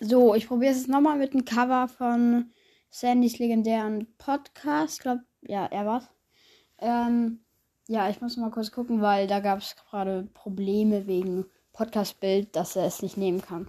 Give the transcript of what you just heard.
So, ich probiere es nochmal mit dem Cover von Sandys legendären Podcast. Ich glaube, ja, er war's. Ähm, ja, ich muss mal kurz gucken, weil da gab es gerade Probleme wegen Podcast-Bild, dass er es nicht nehmen kann.